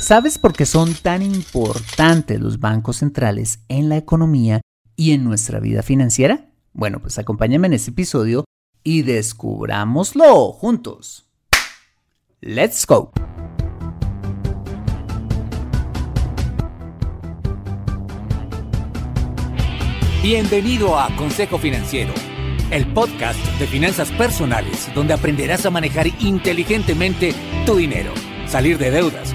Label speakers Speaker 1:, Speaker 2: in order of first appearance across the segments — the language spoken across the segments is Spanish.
Speaker 1: ¿Sabes por qué son tan importantes los bancos centrales en la economía y en nuestra vida financiera? Bueno, pues acompáñame en este episodio y descubrámoslo juntos. ¡Let's go!
Speaker 2: Bienvenido a Consejo Financiero, el podcast de finanzas personales donde aprenderás a manejar inteligentemente tu dinero, salir de deudas,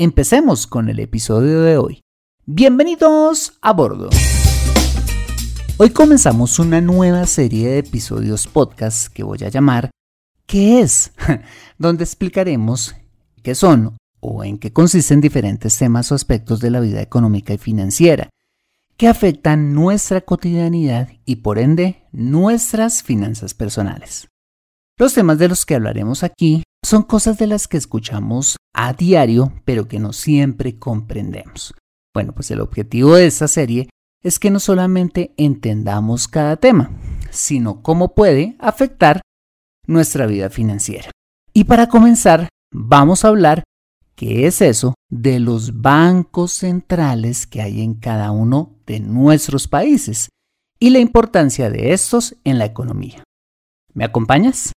Speaker 1: Empecemos con el episodio de hoy. Bienvenidos a bordo. Hoy comenzamos una nueva serie de episodios podcast que voy a llamar ¿Qué es? donde explicaremos qué son o en qué consisten diferentes temas o aspectos de la vida económica y financiera que afectan nuestra cotidianidad y por ende nuestras finanzas personales. Los temas de los que hablaremos aquí son cosas de las que escuchamos a diario, pero que no siempre comprendemos. Bueno, pues el objetivo de esta serie es que no solamente entendamos cada tema, sino cómo puede afectar nuestra vida financiera. Y para comenzar, vamos a hablar qué es eso de los bancos centrales que hay en cada uno de nuestros países y la importancia de estos en la economía. ¿Me acompañas?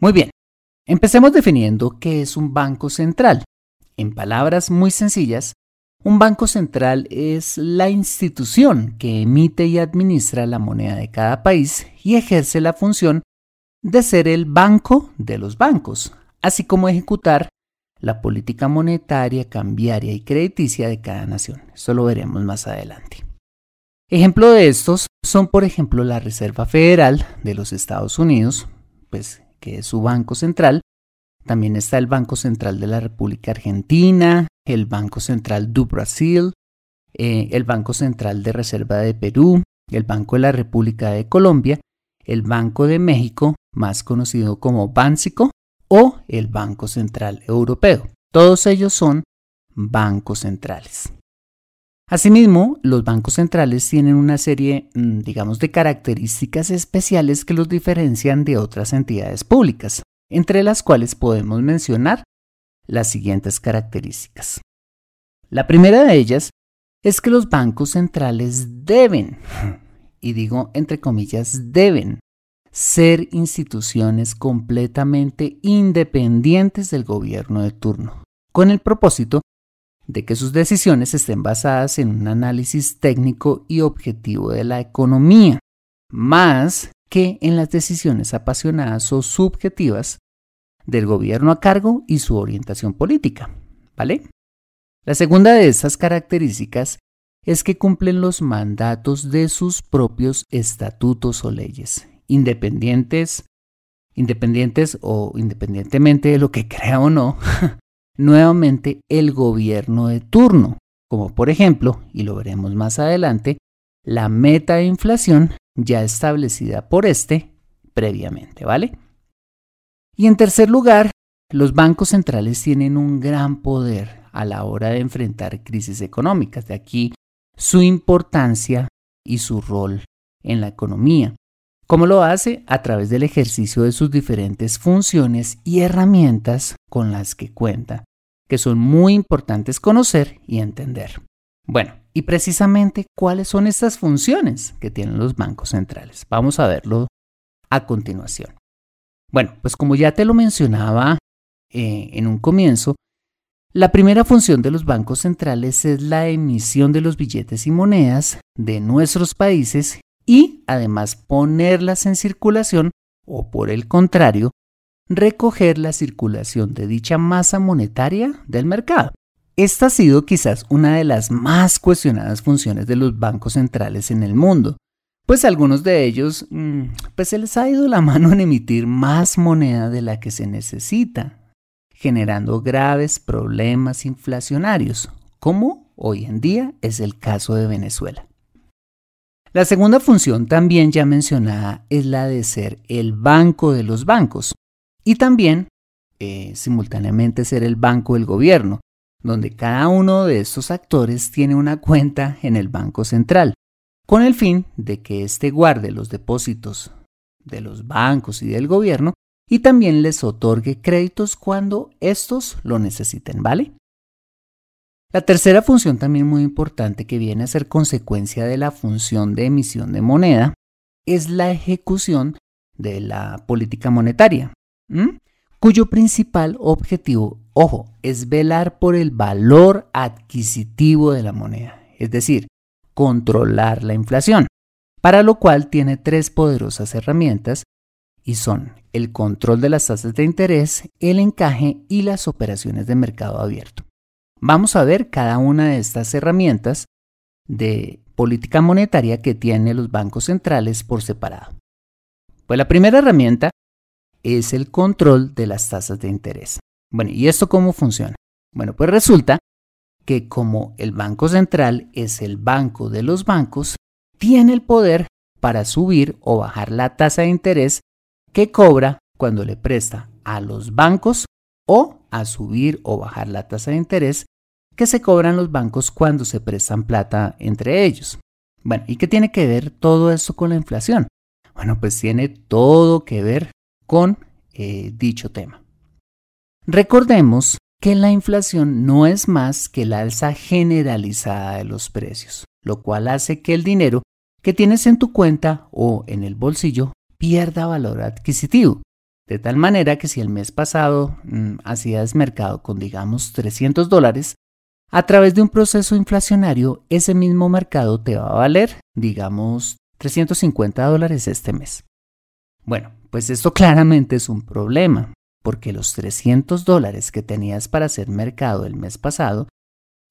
Speaker 1: Muy bien, Empecemos definiendo qué es un banco central. En palabras muy sencillas, un banco central es la institución que emite y administra la moneda de cada país y ejerce la función de ser el banco de los bancos, así como ejecutar la política monetaria, cambiaria y crediticia de cada nación. Eso lo veremos más adelante. Ejemplo de estos son, por ejemplo, la Reserva Federal de los Estados Unidos, pues que es su banco central. También está el Banco Central de la República Argentina, el Banco Central do Brasil, eh, el Banco Central de Reserva de Perú, el Banco de la República de Colombia, el Banco de México, más conocido como Bánsico, o el Banco Central Europeo. Todos ellos son bancos centrales. Asimismo, los bancos centrales tienen una serie, mm, digamos, de características especiales que los diferencian de otras entidades públicas, entre las cuales podemos mencionar las siguientes características. La primera de ellas es que los bancos centrales deben, y digo entre comillas, deben ser instituciones completamente independientes del gobierno de turno, con el propósito de que sus decisiones estén basadas en un análisis técnico y objetivo de la economía, más que en las decisiones apasionadas o subjetivas del gobierno a cargo y su orientación política. ¿Vale? La segunda de estas características es que cumplen los mandatos de sus propios estatutos o leyes, independientes Independientes o independientemente de lo que crea o no, nuevamente el gobierno de turno, como por ejemplo, y lo veremos más adelante, la meta de inflación ya establecida por este previamente, ¿vale? Y en tercer lugar, los bancos centrales tienen un gran poder a la hora de enfrentar crisis económicas, de aquí su importancia y su rol en la economía. ¿Cómo lo hace? A través del ejercicio de sus diferentes funciones y herramientas con las que cuenta, que son muy importantes conocer y entender. Bueno, y precisamente cuáles son estas funciones que tienen los bancos centrales. Vamos a verlo a continuación. Bueno, pues como ya te lo mencionaba eh, en un comienzo, la primera función de los bancos centrales es la emisión de los billetes y monedas de nuestros países y además ponerlas en circulación o por el contrario, recoger la circulación de dicha masa monetaria del mercado. Esta ha sido quizás una de las más cuestionadas funciones de los bancos centrales en el mundo, pues algunos de ellos mm, pues se les ha ido la mano en emitir más moneda de la que se necesita, generando graves problemas inflacionarios, como hoy en día es el caso de Venezuela. La segunda función también ya mencionada es la de ser el banco de los bancos y también eh, simultáneamente ser el banco del gobierno, donde cada uno de estos actores tiene una cuenta en el Banco Central, con el fin de que éste guarde los depósitos de los bancos y del gobierno y también les otorgue créditos cuando estos lo necesiten, ¿vale? La tercera función también muy importante que viene a ser consecuencia de la función de emisión de moneda es la ejecución de la política monetaria, cuyo principal objetivo, ojo, es velar por el valor adquisitivo de la moneda, es decir, controlar la inflación, para lo cual tiene tres poderosas herramientas y son el control de las tasas de interés, el encaje y las operaciones de mercado abierto. Vamos a ver cada una de estas herramientas de política monetaria que tienen los bancos centrales por separado. Pues la primera herramienta es el control de las tasas de interés. Bueno, ¿y esto cómo funciona? Bueno, pues resulta que como el Banco Central es el banco de los bancos, tiene el poder para subir o bajar la tasa de interés que cobra cuando le presta a los bancos o a subir o bajar la tasa de interés que se cobran los bancos cuando se prestan plata entre ellos. Bueno, ¿y qué tiene que ver todo esto con la inflación? Bueno, pues tiene todo que ver con eh, dicho tema. Recordemos que la inflación no es más que la alza generalizada de los precios, lo cual hace que el dinero que tienes en tu cuenta o en el bolsillo pierda valor adquisitivo. De tal manera que si el mes pasado mm, hacías mercado con digamos 300 dólares, a través de un proceso inflacionario ese mismo mercado te va a valer digamos 350 dólares este mes. Bueno, pues esto claramente es un problema, porque los 300 dólares que tenías para hacer mercado el mes pasado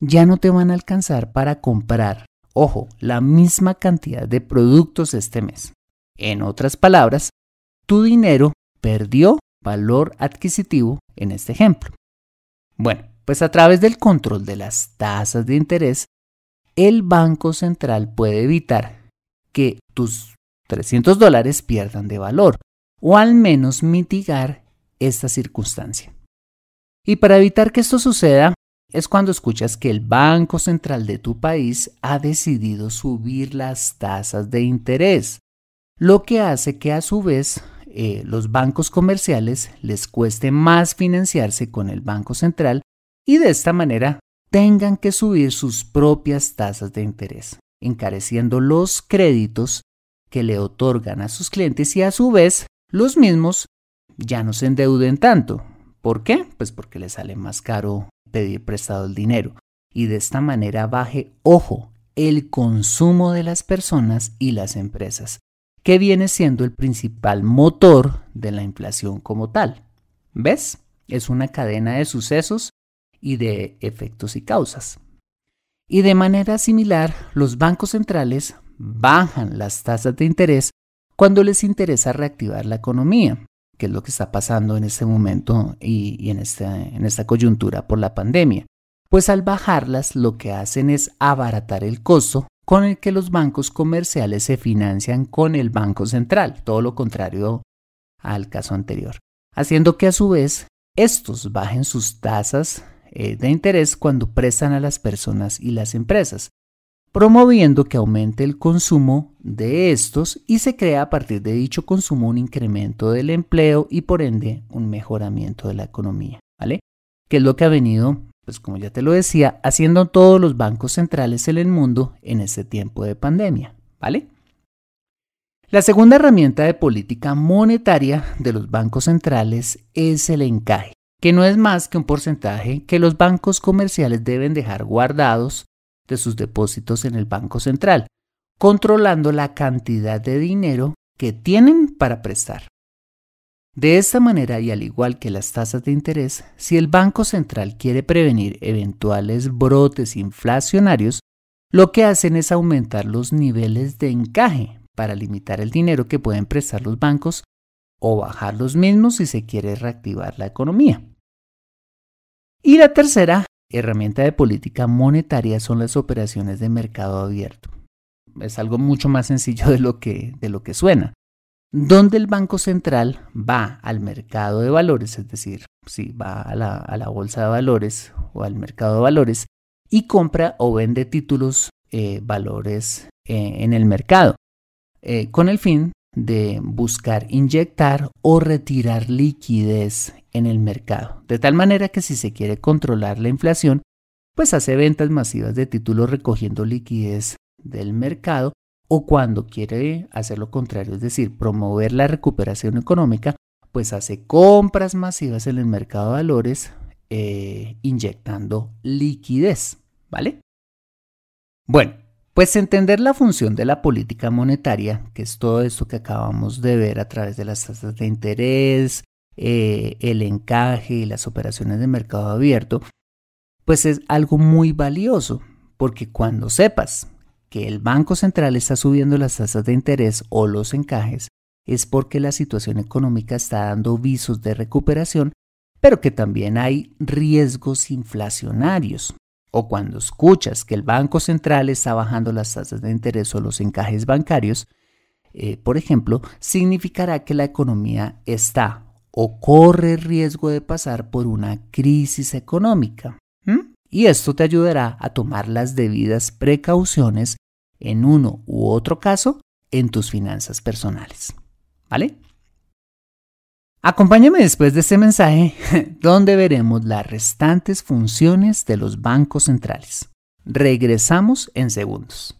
Speaker 1: ya no te van a alcanzar para comprar, ojo, la misma cantidad de productos este mes. En otras palabras, tu dinero perdió valor adquisitivo en este ejemplo. Bueno, pues a través del control de las tasas de interés, el Banco Central puede evitar que tus 300 dólares pierdan de valor o al menos mitigar esta circunstancia. Y para evitar que esto suceda, es cuando escuchas que el Banco Central de tu país ha decidido subir las tasas de interés, lo que hace que a su vez eh, los bancos comerciales les cueste más financiarse con el Banco Central y de esta manera tengan que subir sus propias tasas de interés, encareciendo los créditos que le otorgan a sus clientes y a su vez los mismos ya no se endeuden tanto. ¿Por qué? Pues porque les sale más caro pedir prestado el dinero y de esta manera baje, ojo, el consumo de las personas y las empresas, que viene siendo el principal motor de la inflación como tal. ¿Ves? Es una cadena de sucesos y de efectos y causas. Y de manera similar, los bancos centrales bajan las tasas de interés cuando les interesa reactivar la economía, que es lo que está pasando en este momento y, en, esta, en esta coyuntura por la pandemia. Pues al bajarlas lo que hacen es abaratar el costo con el que los bancos comerciales se financian con el Banco Central, todo lo contrario al caso anterior, haciendo que a su vez estos bajen sus tasas eh, de interés cuando prestan a las personas y las empresas, promoviendo que aumente el consumo de estos y se crea a partir de dicho consumo un incremento del empleo y por ende un mejoramiento de la economía, ¿vale? Que es lo que ha venido, pues como ya te lo decía, haciendo todos los bancos centrales en el mundo en este tiempo de pandemia, ¿vale? La segunda herramienta de política monetaria de los bancos centrales es el encaje, que no es más que un porcentaje que los bancos comerciales deben dejar guardados de sus depósitos en el Banco Central, controlando la cantidad de dinero que tienen para prestar. De esta manera, y al igual que las tasas de interés, si el Banco Central quiere prevenir eventuales brotes inflacionarios, lo que hacen es aumentar los niveles de encaje para limitar el dinero que pueden prestar los bancos o bajar los mismos si se quiere reactivar la economía. Y la tercera herramienta de política monetaria son las operaciones de mercado abierto. Es algo mucho más sencillo de lo que, de lo que suena. Donde el Banco Central va al mercado de valores, es decir, si va a la, bolsa de valores o al mercado de valores y compra o vende títulos eh, valores eh, en el mercado, eh, con el fin de buscar inyectar o retirar liquidez en el mercado, de tal manera que si se quiere controlar la inflación, pues hace ventas masivas de títulos recogiendo liquidez del mercado o cuando quiere hacer lo contrario, es decir, promover la recuperación económica, pues hace compras masivas en el mercado de valores eh, inyectando liquidez, ¿vale? Bueno, pues entender la función de la política monetaria, que es todo esto que acabamos de ver a través de las tasas de interés, eh, el encaje y las operaciones de mercado abierto, pues es algo muy valioso, porque cuando sepas que el Banco Central está subiendo las tasas de interés o los encajes, es porque la situación económica está dando visos de recuperación, pero que también hay riesgos inflacionarios, o cuando escuchas que el Banco Central está bajando las tasas de interés o los encajes bancarios, eh, por ejemplo, significará que la economía está o corre riesgo de pasar por una crisis económica. Y esto te ayudará a tomar las debidas precauciones en uno u otro caso en tus finanzas personales. ¿Vale? Acompáñame después de este mensaje donde veremos las restantes funciones de los bancos centrales. Regresamos en segundos.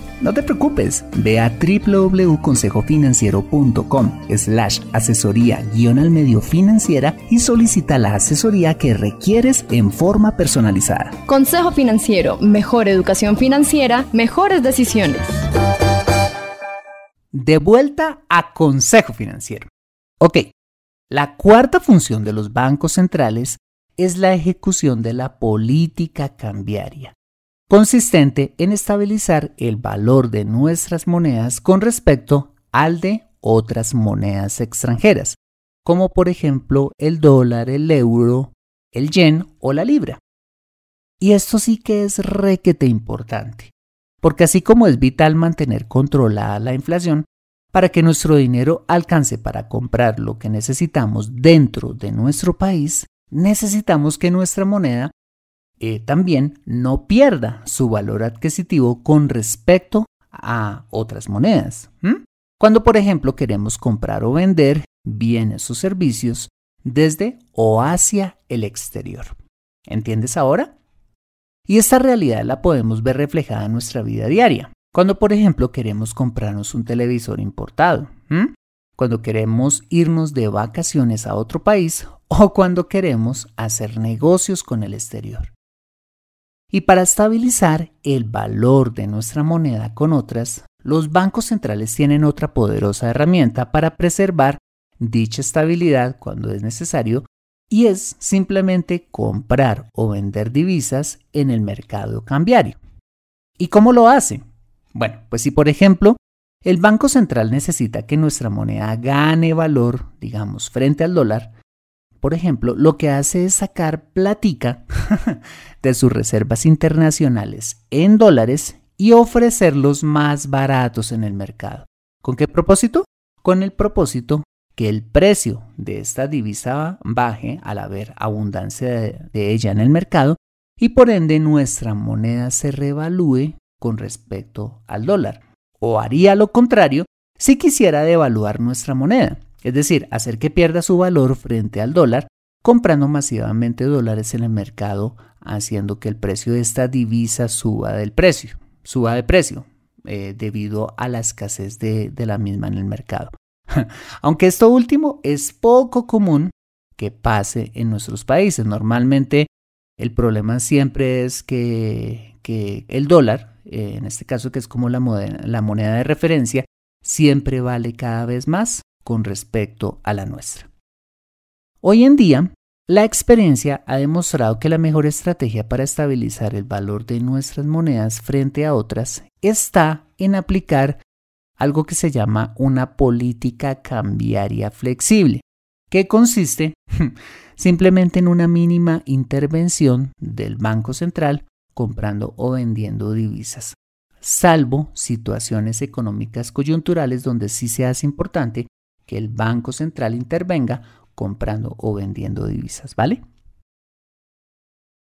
Speaker 1: no te preocupes, ve a www.consejofinanciero.com slash asesoría guion al medio financiera y solicita la asesoría que requieres en forma personalizada.
Speaker 3: Consejo Financiero, mejor educación financiera, mejores decisiones.
Speaker 1: De vuelta a Consejo Financiero. Ok, la cuarta función de los bancos centrales es la ejecución de la política cambiaria consistente en estabilizar el valor de nuestras monedas con respecto al de otras monedas extranjeras, como por ejemplo el dólar, el euro, el yen o la libra. Y esto sí que es requete importante, porque así como es vital mantener controlada la inflación, para que nuestro dinero alcance para comprar lo que necesitamos dentro de nuestro país, necesitamos que nuestra moneda eh, también no pierda su valor adquisitivo con respecto a otras monedas. Cuando, por ejemplo, queremos comprar o vender bienes o servicios desde o hacia el exterior. ¿Entiendes ahora? Y esta realidad la podemos ver reflejada en nuestra vida diaria. Cuando, por ejemplo, queremos comprarnos un televisor importado, cuando queremos irnos de vacaciones a otro país o cuando queremos hacer negocios con el exterior. Y para estabilizar el valor de nuestra moneda con otras, los bancos centrales tienen otra poderosa herramienta para preservar dicha estabilidad cuando es necesario y es simplemente comprar o vender divisas en el mercado cambiario. ¿Y cómo lo hace? Bueno, pues si por ejemplo el Banco Central necesita que nuestra moneda gane valor, digamos, frente al dólar, por ejemplo, lo que hace es sacar platica de sus reservas internacionales en dólares y ofrecerlos más baratos en el mercado. ¿Con qué propósito? Con el propósito que el precio de esta divisa baje al haber abundancia de, ella en el mercado y por ende nuestra moneda se revalúe con respecto al dólar. O haría lo contrario si quisiera devaluar nuestra moneda, es decir, hacer que pierda su valor frente al dólar, comprando masivamente dólares en el mercado, haciendo que el precio de esta divisa suba del precio, suba de precio, eh, debido a la escasez de la misma en el mercado. Aunque esto último es poco común que pase en nuestros países. Normalmente el problema siempre es que, el dólar, eh, en este caso que es como la moneda de referencia, siempre vale cada vez más con respecto a la nuestra. Hoy en día, la experiencia ha demostrado que la mejor estrategia para estabilizar el valor de nuestras monedas frente a otras está en aplicar algo que se llama una política cambiaria flexible, que consiste simplemente en una mínima intervención del Banco Central comprando o vendiendo divisas, salvo situaciones económicas coyunturales donde sí se hace importante que el Banco Central intervenga comprando o vendiendo divisas, ¿vale?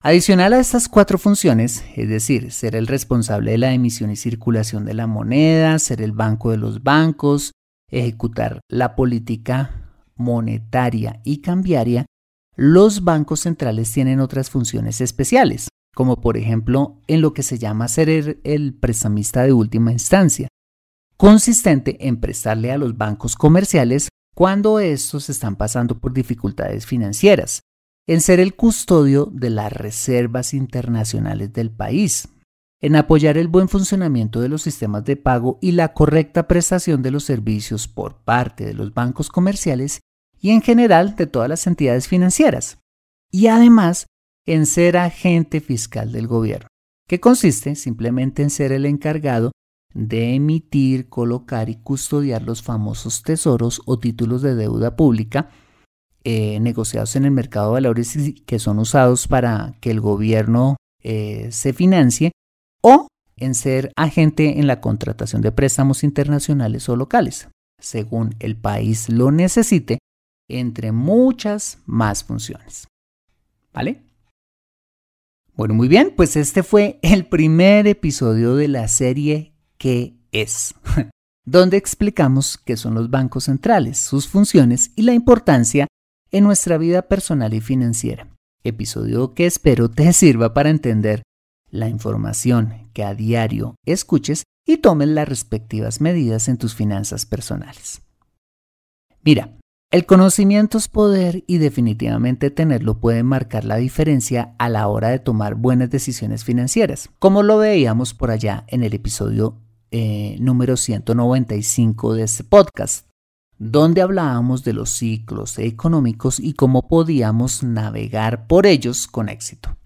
Speaker 1: Adicional a estas cuatro funciones, es decir, ser el responsable de la emisión y circulación de la moneda, ser el banco de los bancos, ejecutar la política monetaria y cambiaria, los bancos centrales tienen otras funciones especiales, como por ejemplo en lo que se llama ser el, prestamista de última instancia, consistente en prestarle a los bancos comerciales cuando estos están pasando por dificultades financieras en ser el custodio de las reservas internacionales del país, en apoyar el buen funcionamiento de los sistemas de pago y la correcta prestación de los servicios por parte de los bancos comerciales y en general de todas las entidades financieras, y además en ser agente fiscal del gobierno, que consiste simplemente en ser el encargado de emitir, colocar y custodiar los famosos tesoros o títulos de deuda pública eh, negociados en el mercado de valores que son usados para que el gobierno eh, se financie o en ser agente en la contratación de préstamos internacionales o locales, según el país lo necesite, entre muchas más funciones. ¿Vale? Bueno, muy bien, pues este fue el primer episodio de la serie ¿Qué es? donde explicamos qué son los bancos centrales, sus funciones y la importancia en nuestra vida personal y financiera. Episodio que espero te sirva para entender la información que a diario escuches y tomes las respectivas medidas en tus finanzas personales. Mira, el conocimiento es poder y definitivamente tenerlo puede marcar la diferencia a la hora de tomar buenas decisiones financieras, como lo veíamos por allá en el episodio eh, número 195 de este podcast donde hablábamos de los ciclos económicos y cómo podíamos navegar por ellos con éxito.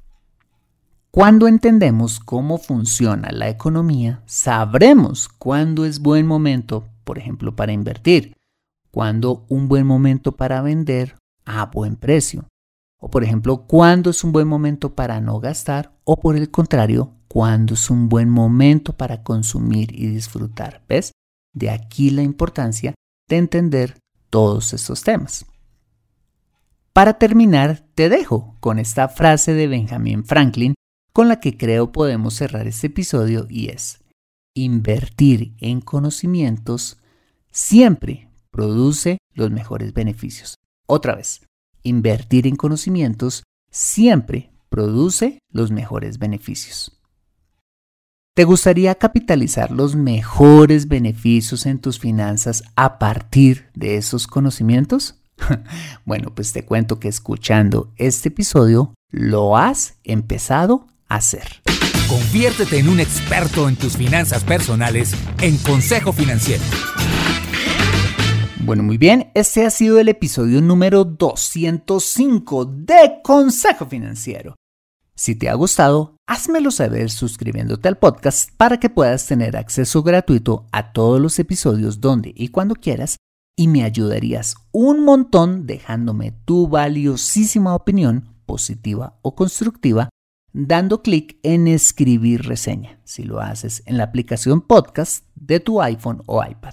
Speaker 1: Cuando entendemos cómo funciona la economía, sabremos cuándo es buen momento, por ejemplo, para invertir, cuándo un buen momento para vender a buen precio, o por ejemplo, cuándo es un buen momento para no gastar, o por el contrario, cuándo es un buen momento para consumir y disfrutar. ¿Ves? De aquí la importancia de entender todos estos temas. Para terminar, te dejo con esta frase de Benjamin Franklin con la que creo podemos cerrar este episodio y es, invertir en conocimientos siempre produce los mejores beneficios. Otra vez, invertir en conocimientos siempre produce los mejores beneficios. ¿Te gustaría capitalizar los mejores beneficios en tus finanzas a partir de esos conocimientos? bueno, pues te cuento que escuchando este episodio lo has empezado hacer.
Speaker 2: Conviértete en un experto en tus finanzas personales en Consejo Financiero.
Speaker 1: Bueno, muy bien, este ha sido el episodio número 205 de Consejo Financiero. Si te ha gustado, házmelo saber suscribiéndote al podcast para que puedas tener acceso gratuito a todos los episodios donde y cuando quieras y me ayudarías un montón dejándome tu valiosísima opinión, positiva o constructiva, dando clic en escribir reseña, si lo haces en la aplicación podcast de tu iPhone o iPad.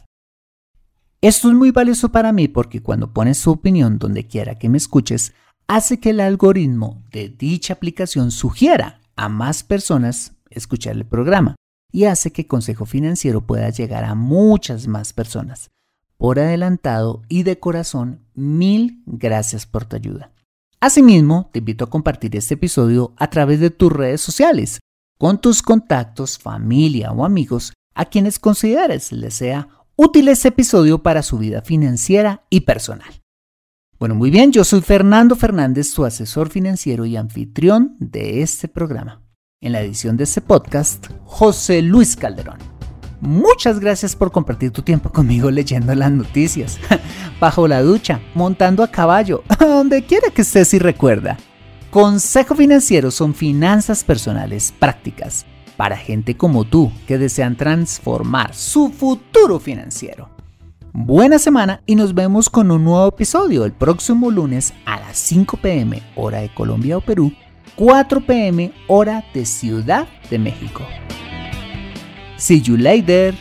Speaker 1: Esto es muy valioso para mí porque cuando pones tu opinión donde quiera que me escuches, hace que el algoritmo de dicha aplicación sugiera a más personas escuchar el programa y hace que Consejo Financiero pueda llegar a muchas más personas. Por adelantado y de corazón, mil gracias por tu ayuda. Asimismo, te invito a compartir este episodio a través de tus redes sociales, con tus contactos, familia o amigos a quienes consideres les sea útil este episodio para su vida financiera y personal. Bueno, muy bien, yo soy Fernando Fernández, tu asesor financiero y anfitrión de este programa. En la edición de este podcast, José Luis Calderón. Muchas gracias por compartir tu tiempo conmigo leyendo las noticias, bajo la ducha, montando a caballo, donde quiera que estés y recuerda. Consejo Financiero son finanzas personales prácticas para gente como tú que desean transformar su futuro financiero. Buena semana y nos vemos con un nuevo episodio el próximo lunes a las 5 pm hora de Colombia o Perú, 4 pm hora de Ciudad de México. See you later.